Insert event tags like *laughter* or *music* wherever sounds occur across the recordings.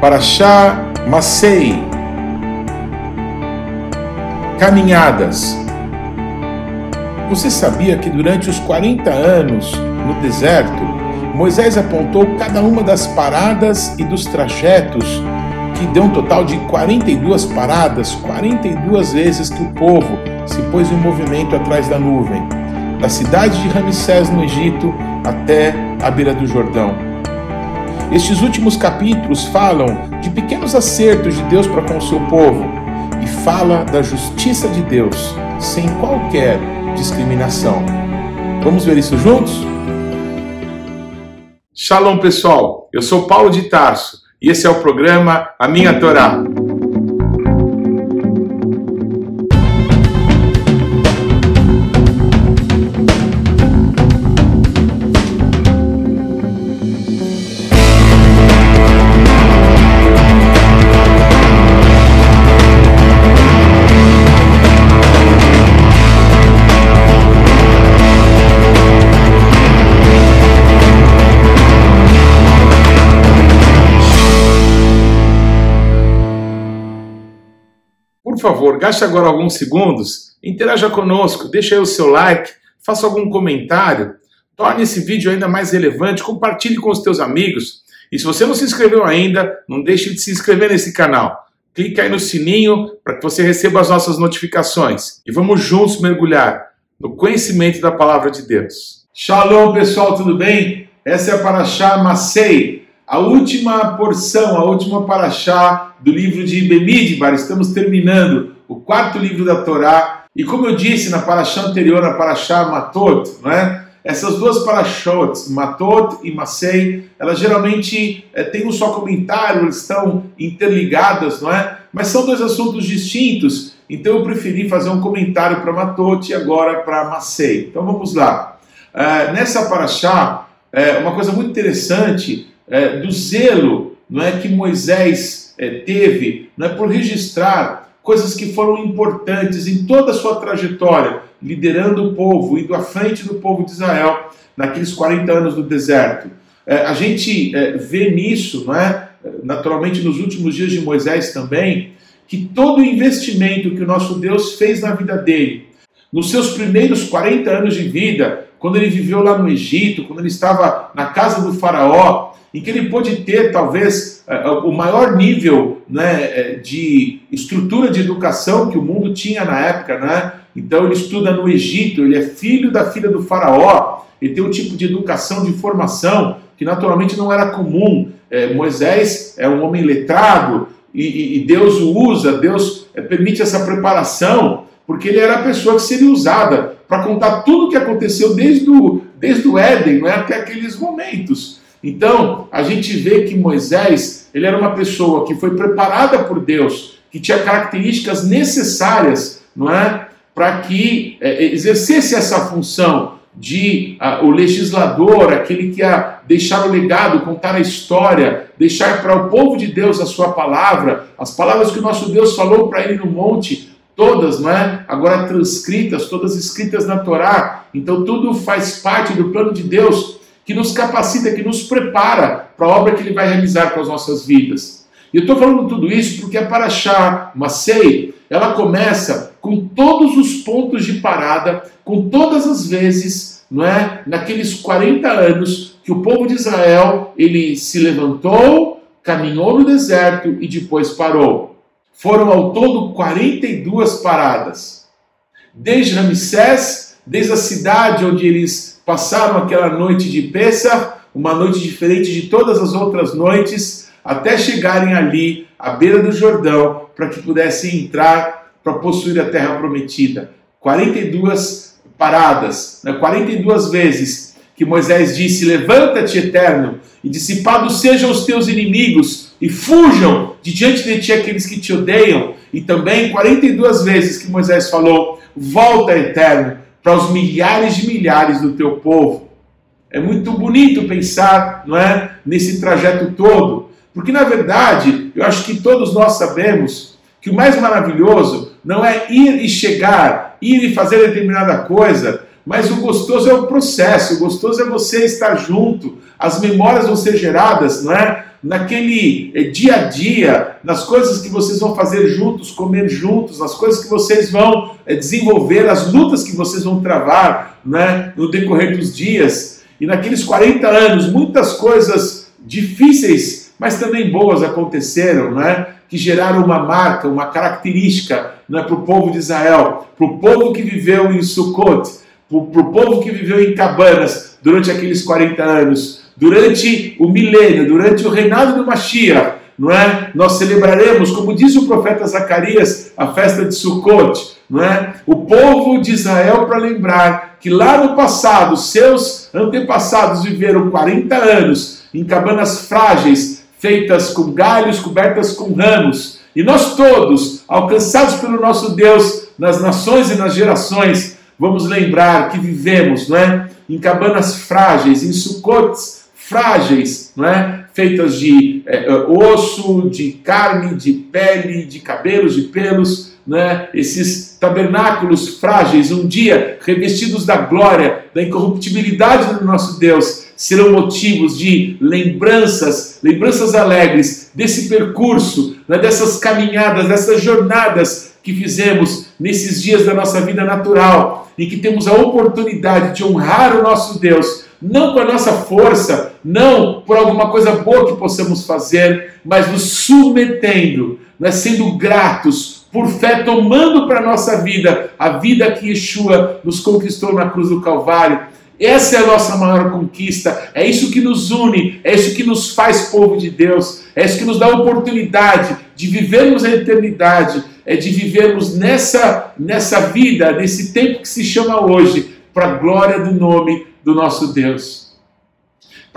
Paraxá Masei Caminhadas Você sabia que durante os 40 anos no deserto, Moisés apontou cada uma das paradas e dos trajetos, que deu um total de 42 paradas, 42 vezes que o povo se pôs em movimento atrás da nuvem, da cidade de Ramsés no Egito até a beira do Jordão. Estes últimos capítulos falam de pequenos acertos de Deus para com o seu povo e fala da justiça de Deus sem qualquer discriminação. Vamos ver isso juntos? Shalom, pessoal. Eu sou Paulo de Tarso e esse é o programa A Minha Torá. Por favor, gaste agora alguns segundos, interaja conosco, deixe aí o seu like, faça algum comentário, torne esse vídeo ainda mais relevante, compartilhe com os teus amigos. E se você não se inscreveu ainda, não deixe de se inscrever nesse canal. Clique aí no sininho para que você receba as nossas notificações. E vamos juntos mergulhar no conhecimento da palavra de Deus. Shalom, pessoal, tudo bem? Essa é a Paraxá Masei, a última porção, a última paraxá do livro de Bemidbar. Estamos terminando o quarto livro da Torá. E como eu disse na paraxá anterior, a paraxá Matot, não é? Essas duas parashot, Matot e Masei, elas geralmente é, têm um só comentário, elas estão interligadas, não é? Mas são dois assuntos distintos, então eu preferi fazer um comentário para Matot e agora para Masei. Então vamos lá. Uh, nessa paraxá, é, uma coisa muito interessante é, do zelo não é que Moisés é, teve não é por registrar coisas que foram importantes em toda a sua trajetória, liderando o povo, indo à frente do povo de Israel naqueles 40 anos do deserto. É, a gente é, vê nisso, não é? naturalmente nos últimos dias de Moisés também, que todo o investimento que o nosso Deus fez na vida dele, nos seus primeiros 40 anos de vida, quando ele viveu lá no Egito, quando ele estava na casa do Faraó, em que ele pôde ter talvez é, é, o maior nível né, é, de estrutura de educação que o mundo tinha na época. Né? Então ele estuda no Egito, ele é filho da filha do faraó, ele tem um tipo de educação, de formação que naturalmente não era comum. É, Moisés é um homem letrado e, e Deus o usa, Deus permite essa preparação, porque ele era a pessoa que seria usada para contar tudo o que aconteceu desde o, desde o Éden não é, até aqueles momentos. Então, a gente vê que Moisés, ele era uma pessoa que foi preparada por Deus, que tinha características necessárias, não é, para que é, exercesse essa função de uh, o legislador, aquele que ia deixar o legado, contar a história, deixar para o povo de Deus a sua palavra, as palavras que o nosso Deus falou para ele no monte, todas, não é? Agora transcritas, todas escritas na Torá. Então tudo faz parte do plano de Deus que nos capacita, que nos prepara para a obra que Ele vai realizar com as nossas vidas. E eu estou falando tudo isso porque a Paraxá Masei, ela começa com todos os pontos de parada, com todas as vezes, não é, naqueles 40 anos que o povo de Israel, ele se levantou, caminhou no deserto e depois parou. Foram ao todo 42 paradas. Desde Ramsés, desde a cidade onde eles passaram aquela noite de Pessah, uma noite diferente de todas as outras noites, até chegarem ali à beira do Jordão, para que pudessem entrar para possuir a terra prometida. 42 paradas, né? 42 vezes que Moisés disse: Levanta-te, eterno, e dissipados sejam os teus inimigos, e fujam de diante de ti aqueles que te odeiam. E também 42 vezes que Moisés falou: Volta, eterno, para os milhares de milhares do teu povo. É muito bonito pensar, não é, nesse trajeto todo, porque na verdade, eu acho que todos nós sabemos que o mais maravilhoso não é ir e chegar, ir e fazer determinada coisa, mas o gostoso é o processo, o gostoso é você estar junto, as memórias vão ser geradas, não é? Naquele eh, dia a dia, nas coisas que vocês vão fazer juntos, comer juntos, nas coisas que vocês vão eh, desenvolver, as lutas que vocês vão travar né, no decorrer dos dias. E naqueles 40 anos, muitas coisas difíceis, mas também boas aconteceram, né? que geraram uma marca, uma característica né, para o povo de Israel, para o povo que viveu em Sukkot, para o povo que viveu em cabanas durante aqueles 40 anos, durante o milênio, durante o reinado do Mashiach, não é? Nós celebraremos, como diz o profeta Zacarias, a festa de Sukkot, não é? O povo de Israel para lembrar que lá no passado seus antepassados viveram 40 anos em cabanas frágeis, feitas com galhos, cobertas com ramos, e nós todos, alcançados pelo nosso Deus nas nações e nas gerações, vamos lembrar que vivemos, não é? Em cabanas frágeis, em sucotes frágeis, não é? Feitas de é, osso, de carne, de pele, de cabelos, de pelos, né, esses tabernáculos frágeis, um dia revestidos da glória, da incorruptibilidade do nosso Deus, serão motivos de lembranças, lembranças alegres desse percurso, né, dessas caminhadas, dessas jornadas que fizemos nesses dias da nossa vida natural e que temos a oportunidade de honrar o nosso Deus, não com a nossa força, não por alguma coisa boa que possamos fazer, mas nos submetendo, né, sendo gratos por fé, tomando para a nossa vida a vida que Yeshua nos conquistou na cruz do Calvário. Essa é a nossa maior conquista, é isso que nos une, é isso que nos faz povo de Deus, é isso que nos dá a oportunidade de vivermos a eternidade, é de vivermos nessa, nessa vida, nesse tempo que se chama hoje, para a glória do nome do nosso Deus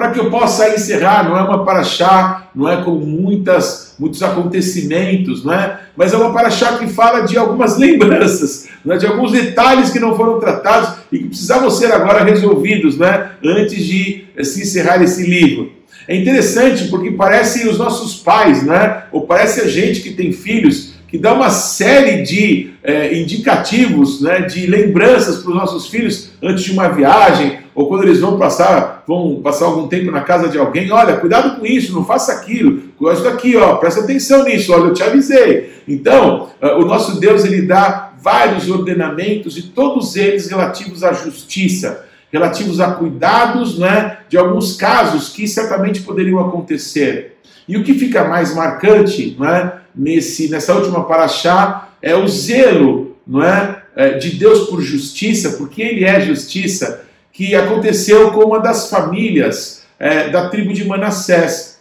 para que eu possa encerrar, não é uma paraxá, não é com muitas, muitos acontecimentos, não é? mas é uma paraxá que fala de algumas *laughs* lembranças, não é? de alguns detalhes que não foram tratados e que precisavam ser agora resolvidos né? antes de se encerrar esse livro. É interessante porque parece os nossos pais, né? ou parece a gente que tem filhos, que dá uma série de é, indicativos, né, de lembranças para os nossos filhos antes de uma viagem, ou quando eles vão passar, vão passar algum tempo na casa de alguém, olha, cuidado com isso, não faça aquilo, gosto daqui, ó, presta atenção nisso, olha, eu te avisei. Então, uh, o nosso Deus ele dá vários ordenamentos e todos eles relativos à justiça, relativos a cuidados, né, de alguns casos que certamente poderiam acontecer. E o que fica mais marcante, não é? nesse, nessa última paraxá é o zelo não é, é, de Deus por justiça, porque Ele é justiça, que aconteceu com uma das famílias é, da tribo de Manassés.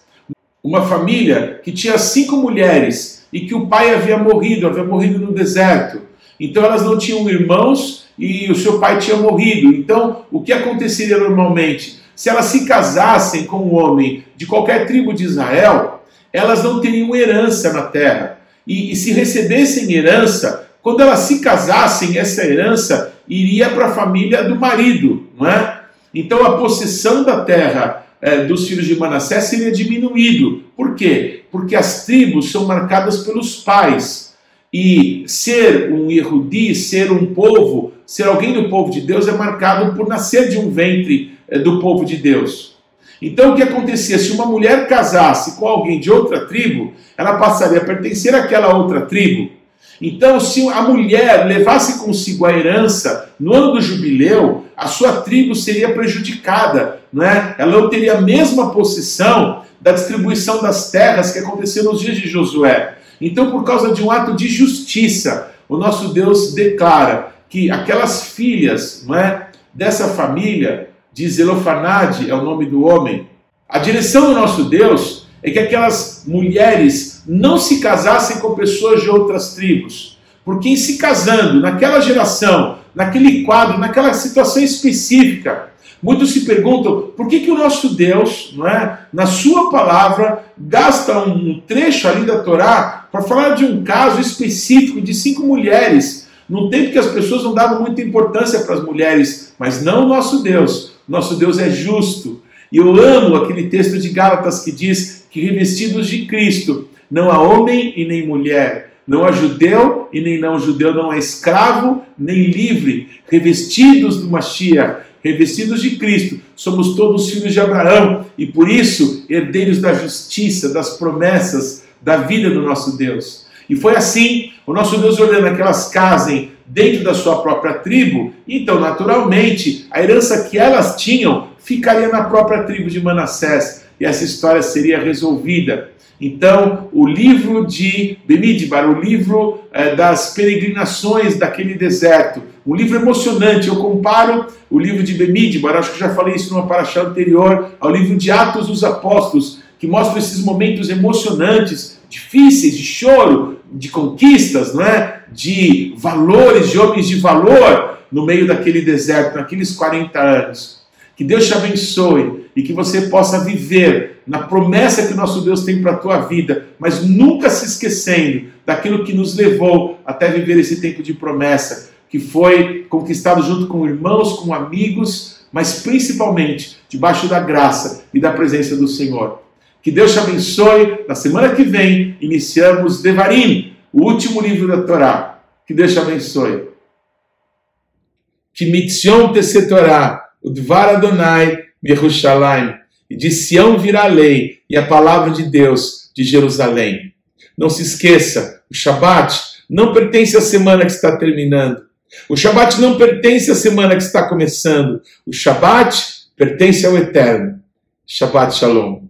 Uma família que tinha cinco mulheres e que o pai havia morrido, havia morrido no deserto. Então elas não tinham irmãos e o seu pai tinha morrido. Então o que aconteceria normalmente? Se elas se casassem com um homem de qualquer tribo de Israel, elas não teriam herança na terra. E, e se recebessem herança, quando elas se casassem, essa herança iria para a família do marido, não é? Então a possessão da terra é, dos filhos de Manassés seria diminuído. Por quê? Porque as tribos são marcadas pelos pais. E ser um Yehudi, ser um povo, ser alguém do povo de Deus é marcado por nascer de um ventre do povo de Deus. Então o que acontecia? Se uma mulher casasse com alguém de outra tribo, ela passaria a pertencer àquela outra tribo. Então, se a mulher levasse consigo a herança no ano do jubileu, a sua tribo seria prejudicada, não é? Ela não teria a mesma posição da distribuição das terras que aconteceu nos dias de Josué. Então, por causa de um ato de justiça, o nosso Deus declara que aquelas filhas, não é, dessa família de Zelofanade é o nome do homem. A direção do nosso Deus é que aquelas mulheres não se casassem com pessoas de outras tribos, porque em se casando naquela geração, naquele quadro, naquela situação específica, muitos se perguntam por que, que o nosso Deus, não é, na sua palavra, gasta um trecho ali da Torá para falar de um caso específico de cinco mulheres, num tempo que as pessoas não davam muita importância para as mulheres, mas não o nosso Deus. Nosso Deus é justo. E eu amo aquele texto de Gálatas que diz que revestidos de Cristo, não há homem e nem mulher, não há judeu e nem não judeu, não há escravo nem livre, revestidos do Mashiach, revestidos de Cristo, somos todos filhos de Abraão e por isso herdeiros da justiça, das promessas, da vida do nosso Deus. E foi assim, o nosso Deus olhando que elas casem dentro da sua própria tribo, então naturalmente a herança que elas tinham ficaria na própria tribo de Manassés e essa história seria resolvida. Então, o livro de Bemidbar, o livro eh, das peregrinações daquele deserto, um livro emocionante. Eu comparo o livro de Bemidbar, acho que já falei isso numa paraxá anterior, ao livro de Atos dos Apóstolos, que mostra esses momentos emocionantes, difíceis, de choro, de conquistas, não é? de valores, de homens de valor no meio daquele deserto, naqueles 40 anos. Que Deus te abençoe e que você possa viver na promessa que nosso Deus tem para a tua vida, mas nunca se esquecendo daquilo que nos levou até viver esse tempo de promessa, que foi conquistado junto com irmãos, com amigos, mas principalmente debaixo da graça e da presença do Senhor. Que Deus te abençoe. Na semana que vem, iniciamos Devarim, o último livro da Torá. Que Deus te abençoe. Que mitzion te Torá, Dvar Adonai, Yerushalayim. E de Sião virá a lei e a palavra de Deus de Jerusalém. Não se esqueça, o Shabat não pertence à semana que está terminando. O Shabat não pertence à semana que está começando. O Shabat pertence ao Eterno. Shabbat Shalom.